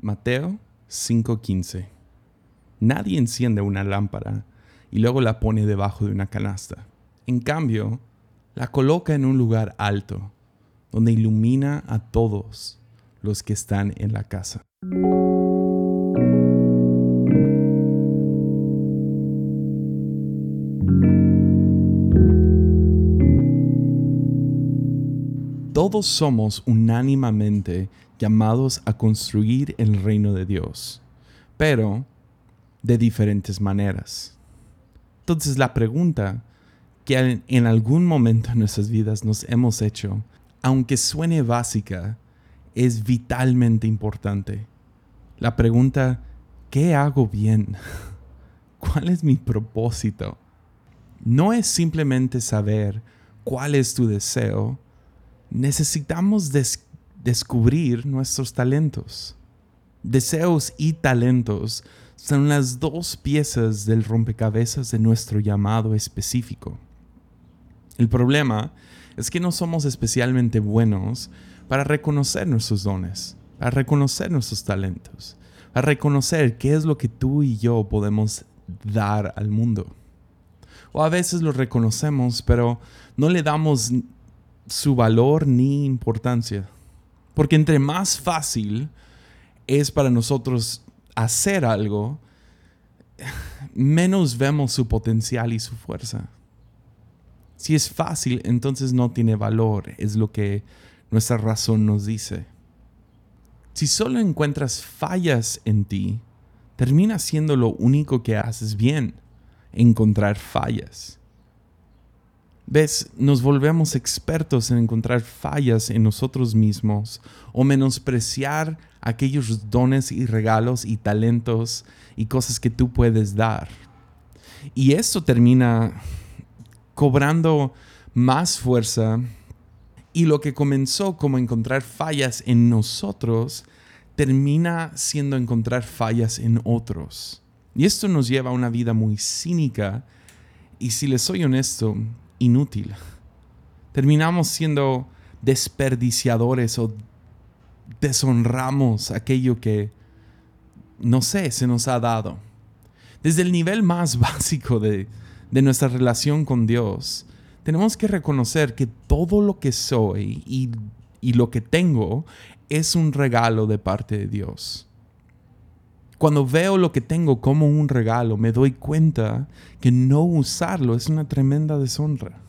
Mateo 5:15. Nadie enciende una lámpara y luego la pone debajo de una canasta. En cambio, la coloca en un lugar alto, donde ilumina a todos los que están en la casa. Todos somos unánimemente llamados a construir el reino de Dios, pero de diferentes maneras. Entonces la pregunta que en algún momento en nuestras vidas nos hemos hecho, aunque suene básica, es vitalmente importante. La pregunta, ¿qué hago bien? ¿Cuál es mi propósito? No es simplemente saber cuál es tu deseo, necesitamos descubrir nuestros talentos. Deseos y talentos son las dos piezas del rompecabezas de nuestro llamado específico. El problema es que no somos especialmente buenos para reconocer nuestros dones, para reconocer nuestros talentos, para reconocer qué es lo que tú y yo podemos dar al mundo. O a veces lo reconocemos, pero no le damos su valor ni importancia. Porque entre más fácil es para nosotros hacer algo, menos vemos su potencial y su fuerza. Si es fácil, entonces no tiene valor, es lo que nuestra razón nos dice. Si solo encuentras fallas en ti, termina siendo lo único que haces bien, encontrar fallas. ¿Ves? Nos volvemos expertos en encontrar fallas en nosotros mismos o menospreciar aquellos dones y regalos y talentos y cosas que tú puedes dar. Y esto termina cobrando más fuerza y lo que comenzó como encontrar fallas en nosotros termina siendo encontrar fallas en otros. Y esto nos lleva a una vida muy cínica y si les soy honesto, inútil. Terminamos siendo desperdiciadores o deshonramos aquello que, no sé, se nos ha dado. Desde el nivel más básico de, nuestra relación con Dios, tenemos que reconocer que todo lo que soy y, y lo que tengo es un regalo de parte de Dios. Cuando veo lo que tengo como un regalo, me doy cuenta que no usarlo es una tremenda deshonra.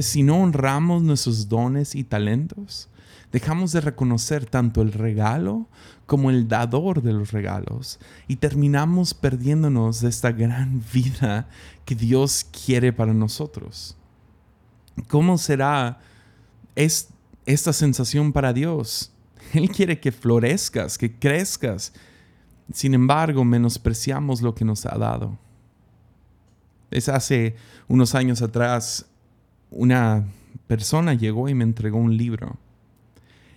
Si no honramos nuestros dones y talentos, dejamos de reconocer tanto el regalo como el dador de los regalos y terminamos perdiéndonos de esta gran vida que Dios quiere para nosotros. ¿Cómo será esta sensación para Dios? Él quiere que florezcas, que crezcas, sin embargo, menospreciamos lo que nos ha dado. Es hace unos años atrás, una persona llegó y me entregó un libro.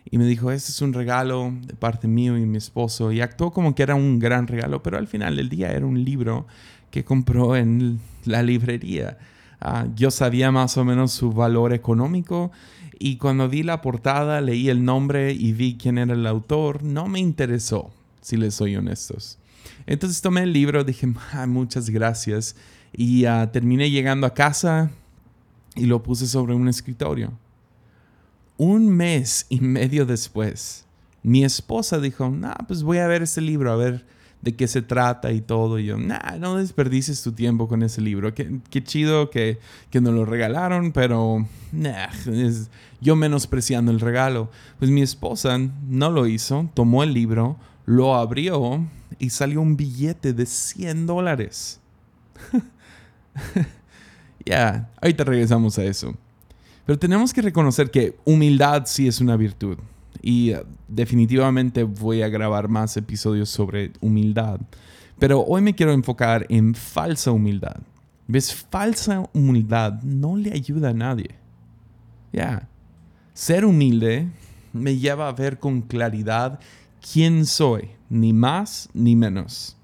Y me dijo, este es un regalo de parte mío y mi esposo. Y actuó como que era un gran regalo, pero al final del día era un libro que compró en la librería. Ah, yo sabía más o menos su valor económico y cuando vi la portada, leí el nombre y vi quién era el autor, no me interesó si les soy honestos. Entonces tomé el libro, dije, muchas gracias, y ah, terminé llegando a casa y lo puse sobre un escritorio. Un mes y medio después, mi esposa dijo, nah, pues voy a ver ese libro, a ver de qué se trata y todo. Y yo, no desperdices tu tiempo con ese libro. Qué, chido que, que nos lo regalaron, pero nah, yo menospreciando el regalo. Pues mi esposa no lo hizo, tomó el libro, lo abrió y salió un billete de 100 dólares. ya, ahorita regresamos a eso. Pero tenemos que reconocer que humildad sí es una virtud. Y uh, definitivamente voy a grabar más episodios sobre humildad. Pero hoy me quiero enfocar en falsa humildad. ¿Ves? Falsa humildad no le ayuda a nadie. Ya. Ser humilde me lleva a ver con claridad quién soy, ni más ni menos,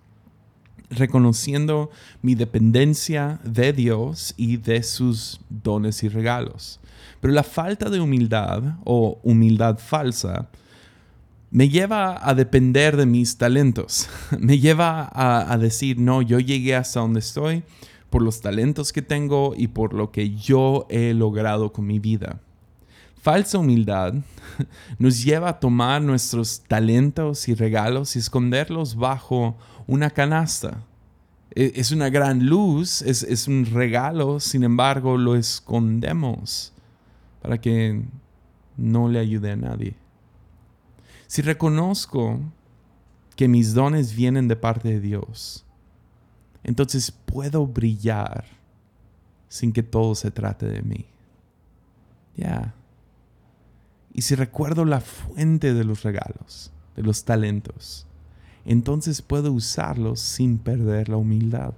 reconociendo mi dependencia de Dios y de sus dones y regalos. Pero la falta de humildad o humildad falsa me lleva a depender de mis talentos. Me lleva a, decir, no, yo llegué hasta donde estoy por los talentos que tengo y por lo que yo he logrado con mi vida. Falsa humildad nos lleva a tomar nuestros talentos y regalos y esconderlos bajo una canasta. E, es una gran luz, es, es un regalo, sin embargo lo escondemos para que no le ayude a nadie. Si reconozco que mis dones vienen de parte de Dios, entonces puedo brillar sin que todo se trate de mí. Ya. Y si recuerdo la fuente de los regalos, de los talentos, entonces puedo usarlos sin perder la humildad.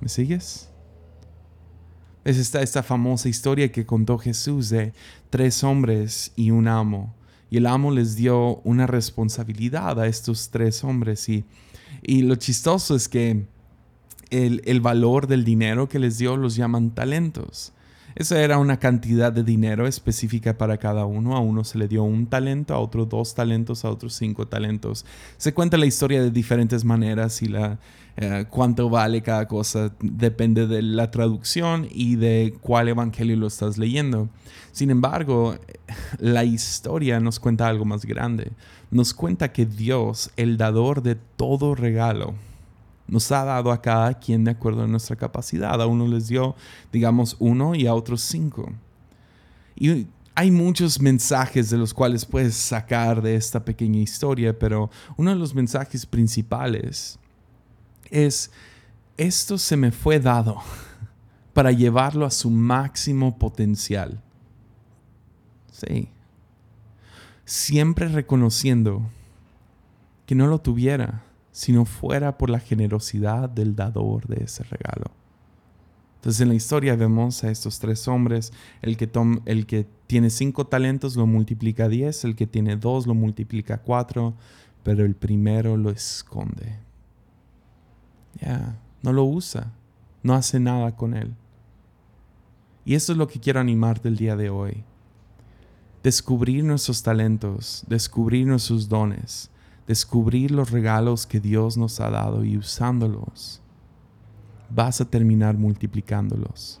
¿Me sigues? Es esta, esta famosa historia que contó Jesús de tres hombres y un amo. Y el amo les dio una responsabilidad a estos tres hombres. Y, y lo chistoso es que el, el valor del dinero que les dio los llaman talentos. Esa era una cantidad de dinero específica para cada uno. A uno se le dio un talento, a otro dos talentos, a otros cinco talentos. Se cuenta la historia de diferentes maneras y la, eh, cuánto vale cada cosa depende de la traducción y de cuál evangelio lo estás leyendo. Sin embargo, la historia nos cuenta algo más grande. Nos cuenta que Dios, el dador de todo regalo, nos ha dado a cada quien de acuerdo a nuestra capacidad. A uno les dio, digamos, uno y a otros cinco. Y hay muchos mensajes de los cuales puedes sacar de esta pequeña historia, pero uno de los mensajes principales es, esto se me fue dado para llevarlo a su máximo potencial. Sí. Siempre reconociendo que no lo tuviera si no fuera por la generosidad del dador de ese regalo. Entonces en la historia vemos a estos tres hombres, el que, tiene cinco talentos lo multiplica a diez, el que tiene dos lo multiplica a cuatro, pero el primero lo esconde. Ya, no lo usa, no hace nada con él. Y eso es lo que quiero animarte el día de hoy. Descubrir nuestros talentos, descubrir nuestros dones, descubrir los regalos que Dios nos ha dado y usándolos, vas a terminar multiplicándolos.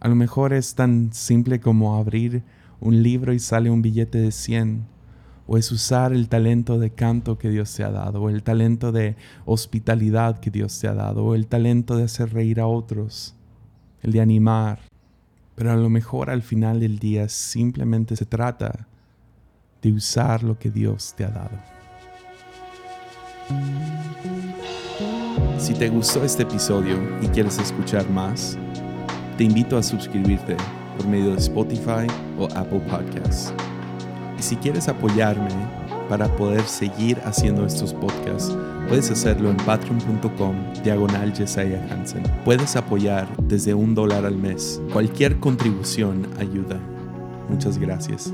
A lo mejor es tan simple como abrir un libro y sale un billete de 100, o es usar el talento de canto que Dios te ha dado, o el talento de hospitalidad que Dios te ha dado, o el talento de hacer reír a otros, el de animar. Pero a lo mejor al final del día simplemente se trata de usar lo que Dios te ha dado. Si te gustó este episodio y quieres escuchar más, te invito a suscribirte por medio de Spotify o Apple Podcasts. Y si quieres apoyarme para poder seguir haciendo estos podcasts, puedes hacerlo en patreon.com diagonal Hansen. Puedes apoyar desde un dólar al mes. Cualquier contribución ayuda. Muchas gracias.